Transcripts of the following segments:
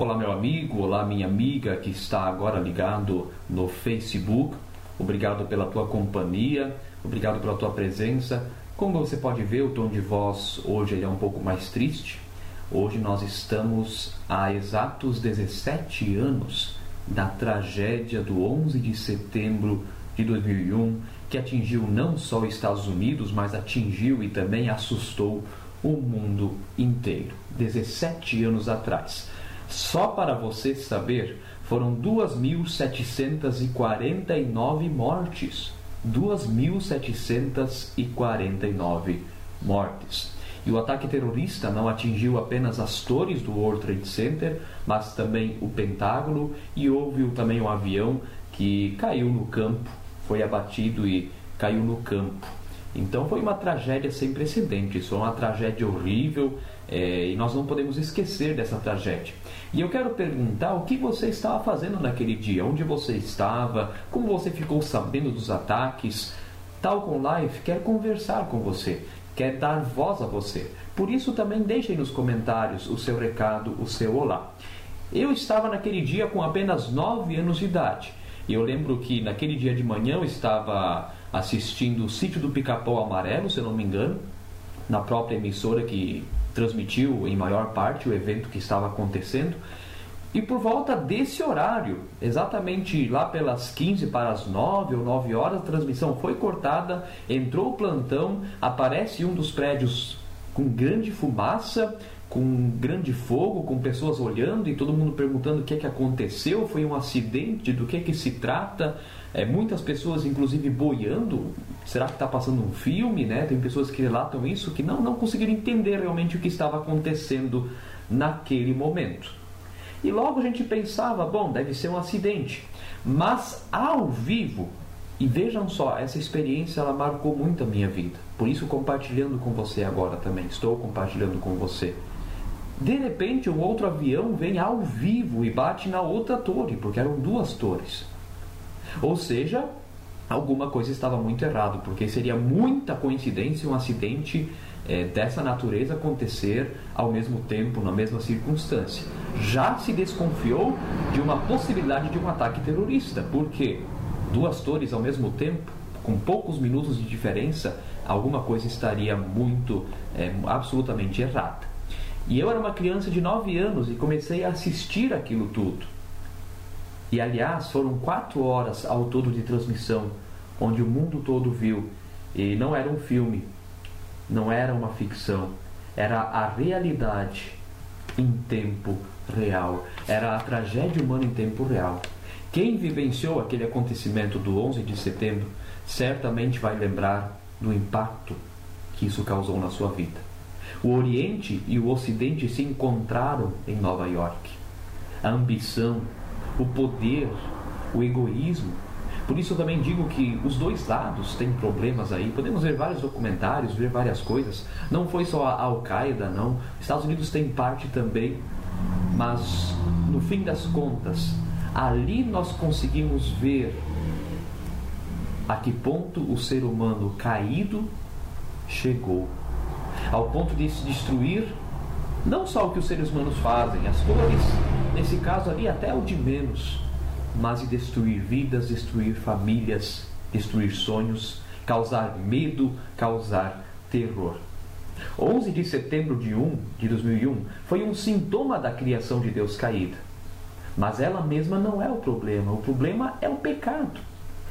Olá, meu amigo, olá, minha amiga que está agora ligado no Facebook. Obrigado pela tua companhia, obrigado pela tua presença. Como você pode ver, o tom de voz hoje é um pouco mais triste. Hoje nós estamos há exatos 17 anos da tragédia do 11 de setembro de 2001, que atingiu não só os Estados Unidos, mas atingiu e também assustou o mundo inteiro. 17 anos atrás. Só para você saber, foram 2.749 mortes. 2.749 mortes. E o ataque terrorista não atingiu apenas as torres do World Trade Center, mas também o Pentágono e houve também um avião que caiu no campo, foi abatido e caiu no campo. Então foi uma tragédia sem precedentes, foi uma tragédia horrível é, e nós não podemos esquecer dessa tragédia. E eu quero perguntar o que você estava fazendo naquele dia, onde você estava, como você ficou sabendo dos ataques. Talcom Life quer conversar com você, quer dar voz a você. Por isso também deixe nos comentários o seu recado, o seu olá. Eu estava naquele dia com apenas 9 anos de idade. E eu lembro que naquele dia de manhã eu estava assistindo o Sítio do Pica-Pau Amarelo, se eu não me engano, na própria emissora que transmitiu em maior parte o evento que estava acontecendo. E por volta desse horário, exatamente lá pelas 15 para as 9 ou 9 horas, a transmissão foi cortada, entrou o plantão, aparece um dos prédios com grande fumaça, com grande fogo, com pessoas olhando e todo mundo perguntando o que é que aconteceu, foi um acidente, do que é que se trata. É, muitas pessoas, inclusive, boiando. Será que está passando um filme? Né? Tem pessoas que relatam isso que não, não conseguiram entender realmente o que estava acontecendo naquele momento. E logo a gente pensava, bom, deve ser um acidente. Mas ao vivo, e vejam só, essa experiência ela marcou muito a minha vida. Por isso compartilhando com você agora também, estou compartilhando com você. De repente, um outro avião vem ao vivo e bate na outra torre, porque eram duas torres. Ou seja, alguma coisa estava muito errado, porque seria muita coincidência um acidente é, dessa natureza acontecer ao mesmo tempo, na mesma circunstância. Já se desconfiou de uma possibilidade de um ataque terrorista, porque duas torres ao mesmo tempo, com poucos minutos de diferença, alguma coisa estaria muito, é, absolutamente errada. E eu era uma criança de 9 anos e comecei a assistir aquilo tudo. E aliás, foram quatro horas ao todo de transmissão, onde o mundo todo viu. E não era um filme, não era uma ficção, era a realidade em tempo real. Era a tragédia humana em tempo real. Quem vivenciou aquele acontecimento do 11 de setembro certamente vai lembrar do impacto que isso causou na sua vida. O Oriente e o Ocidente se encontraram em Nova York. A ambição, o poder, o egoísmo. Por isso eu também digo que os dois lados têm problemas aí. Podemos ver vários documentários, ver várias coisas. Não foi só a Al-Qaeda, não. Os Estados Unidos tem parte também. Mas, no fim das contas, ali nós conseguimos ver a que ponto o ser humano caído chegou ao ponto de se destruir não só o que os seres humanos fazem, as cores, nesse caso ali até o de menos, mas de destruir vidas, destruir famílias, destruir sonhos, causar medo, causar terror. 11 de setembro de, 1, de 2001 foi um sintoma da criação de Deus caída. Mas ela mesma não é o problema, o problema é o pecado,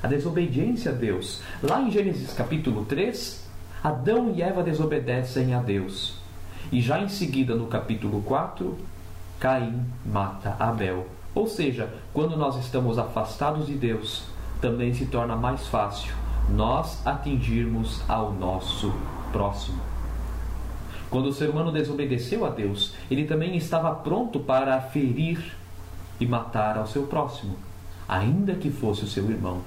a desobediência a Deus. Lá em Gênesis capítulo 3, Adão e Eva desobedecem a Deus. E já em seguida, no capítulo 4, Caim mata Abel. Ou seja, quando nós estamos afastados de Deus, também se torna mais fácil nós atingirmos ao nosso próximo. Quando o ser humano desobedeceu a Deus, ele também estava pronto para ferir e matar ao seu próximo, ainda que fosse o seu irmão.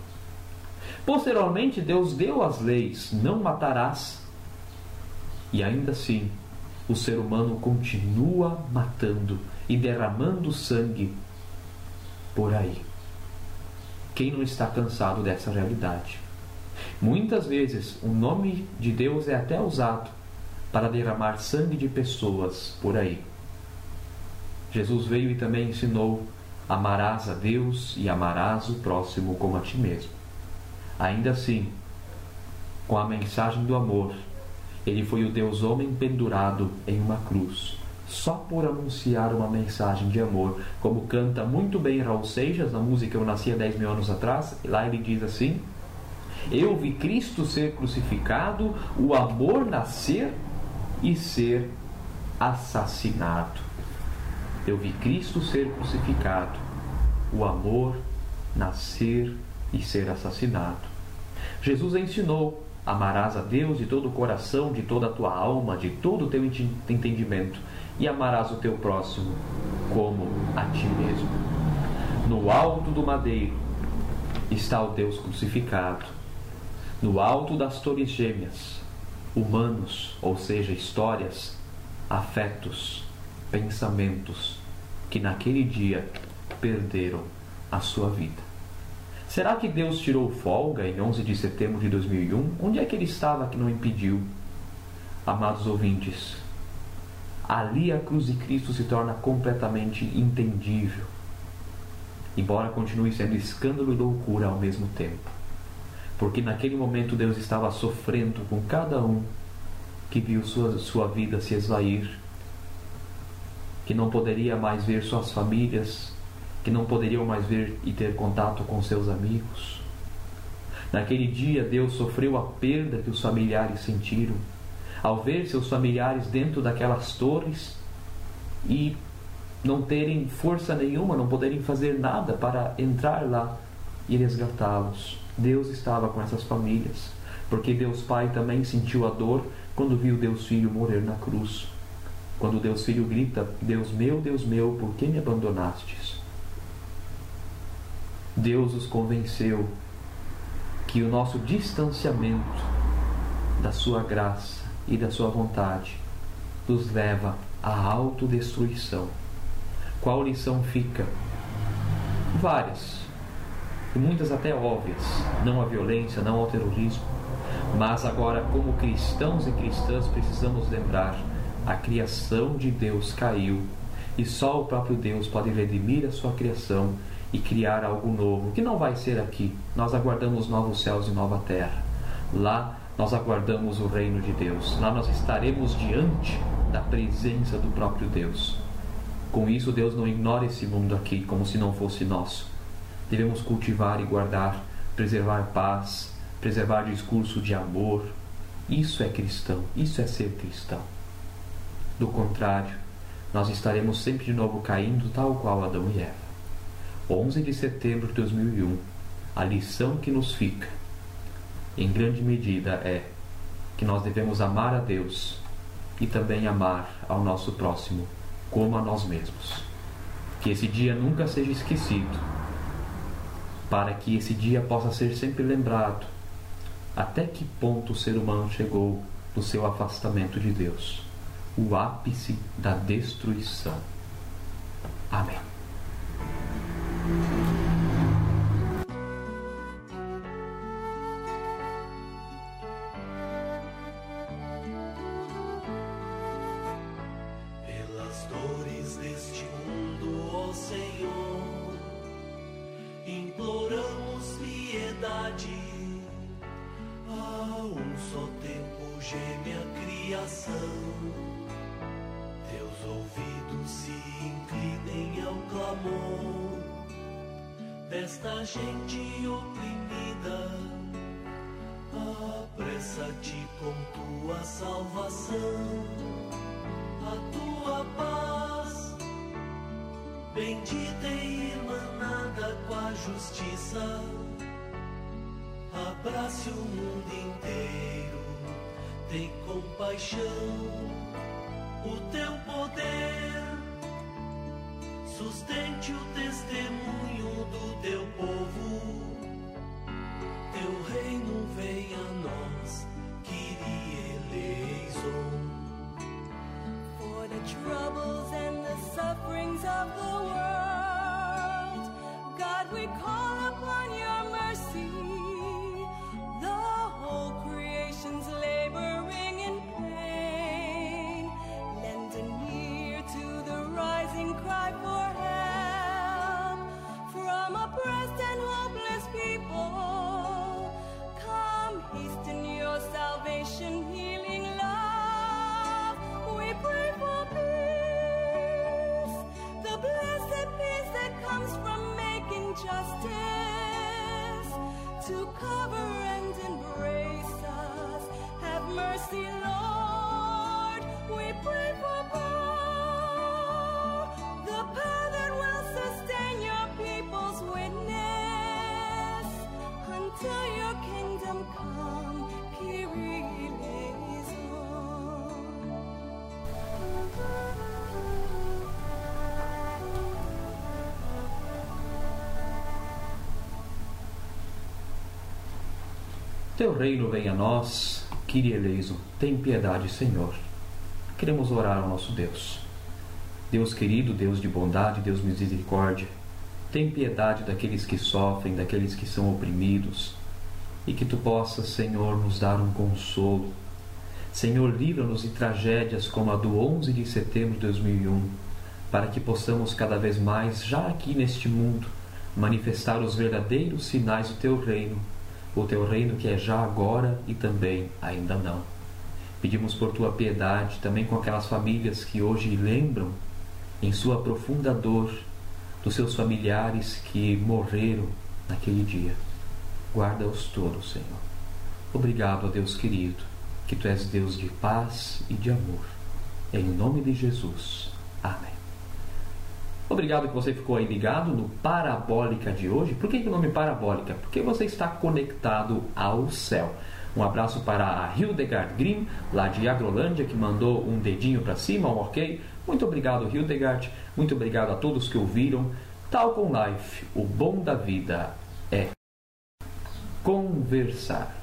Posteriormente, Deus deu as leis: não matarás. E ainda assim, o ser humano continua matando e derramando sangue por aí. Quem não está cansado dessa realidade? Muitas vezes o nome de Deus é até usado para derramar sangue de pessoas por aí. Jesus veio e também ensinou: amarás a Deus e amarás o próximo como a ti mesmo. Ainda assim, com a mensagem do amor, ele foi o Deus homem pendurado em uma cruz, só por anunciar uma mensagem de amor, como canta muito bem Raul Seixas na música Eu Nasci há 10 mil anos atrás. Lá ele diz assim: Eu vi Cristo ser crucificado, o amor nascer e ser assassinado. Eu vi Cristo ser crucificado, o amor nascer e ser assassinado. Jesus ensinou: amarás a Deus de todo o coração, de toda a tua alma, de todo o teu entendimento, e amarás o teu próximo como a ti mesmo. No alto do madeiro está o Deus crucificado. No alto das torres gêmeas, humanos, ou seja, histórias, afetos, pensamentos que naquele dia perderam a sua vida. Será que Deus tirou folga em 11 de setembro de 2001? Onde é que ele estava que não impediu? Amados ouvintes, ali a cruz de Cristo se torna completamente entendível, embora continue sendo escândalo e loucura ao mesmo tempo. Porque naquele momento Deus estava sofrendo com cada um que viu sua, sua vida se esvair que não poderia mais ver suas famílias, que não poderiam mais ver e ter contato com seus amigos. Naquele dia, Deus sofreu a perda que os familiares sentiram ao ver seus familiares dentro daquelas torres e não terem força nenhuma, não poderem fazer nada para entrar lá e resgatá-los. Deus estava com essas famílias, porque Deus Pai também sentiu a dor quando viu Deus Filho morrer na cruz. Quando Deus Filho grita: Deus meu, Deus meu, por que me abandonastes? Deus os convenceu que o nosso distanciamento da Sua graça e da Sua vontade nos leva à autodestruição. Qual lição fica? Várias, e muitas até óbvias: não à violência, não ao terrorismo. Mas agora, como cristãos e cristãs, precisamos lembrar a criação de Deus caiu e só o próprio Deus pode redimir a sua criação e criar algo novo, que não vai ser aqui. Nós aguardamos novos céus e nova terra. Lá nós aguardamos o reino de Deus. Lá nós estaremos diante da presença do próprio Deus. Com isso, Deus não ignora esse mundo aqui como se não fosse nosso. Devemos cultivar e guardar, preservar paz, preservar discurso de amor. Isso é cristão, isso é ser cristão. Do contrário, nós estaremos sempre de novo caindo tal qual Adão e Eva. 11 de setembro de 2001, a lição que nos fica, em grande medida, é que nós devemos amar a Deus e também amar ao nosso próximo como a nós mesmos. Que esse dia nunca seja esquecido, para que esse dia possa ser sempre lembrado até que ponto o ser humano chegou no seu afastamento de Deus o ápice da destruição. Amém. Pelas dores deste mundo, ó Senhor, imploramos piedade. A um só tempo geme a criação ouvidos se inclinem ao clamor desta gente oprimida. Apressa-te com tua salvação, a tua paz, bendita e irmanada com a justiça. Abrace o mundo inteiro, tem compaixão o teu poder. Sustente o testemunho justice to cover and embrace us. Have mercy, Lord. We pray Teu reino venha a nós, Kyrie eleison, tem piedade, Senhor. Queremos orar ao nosso Deus. Deus querido, Deus de bondade, Deus misericórdia, tem piedade daqueles que sofrem, daqueles que são oprimidos, e que tu possas, Senhor, nos dar um consolo. Senhor, livra-nos de tragédias como a do 11 de setembro de 2001, para que possamos cada vez mais, já aqui neste mundo, manifestar os verdadeiros sinais do teu reino, o teu reino que é já agora e também ainda não. Pedimos por tua piedade também com aquelas famílias que hoje lembram, em sua profunda dor, dos seus familiares que morreram naquele dia. Guarda-os todos, Senhor. Obrigado, Deus querido, que tu és Deus de paz e de amor. Em nome de Jesus. Amém. Obrigado que você ficou aí ligado no Parabólica de hoje. Por que, que o nome Parabólica? Porque você está conectado ao céu. Um abraço para a Hildegard Grimm, lá de Agrolândia, que mandou um dedinho para cima, um ok. Muito obrigado, Hildegard. Muito obrigado a todos que ouviram. Talcom Life, o bom da vida é conversar.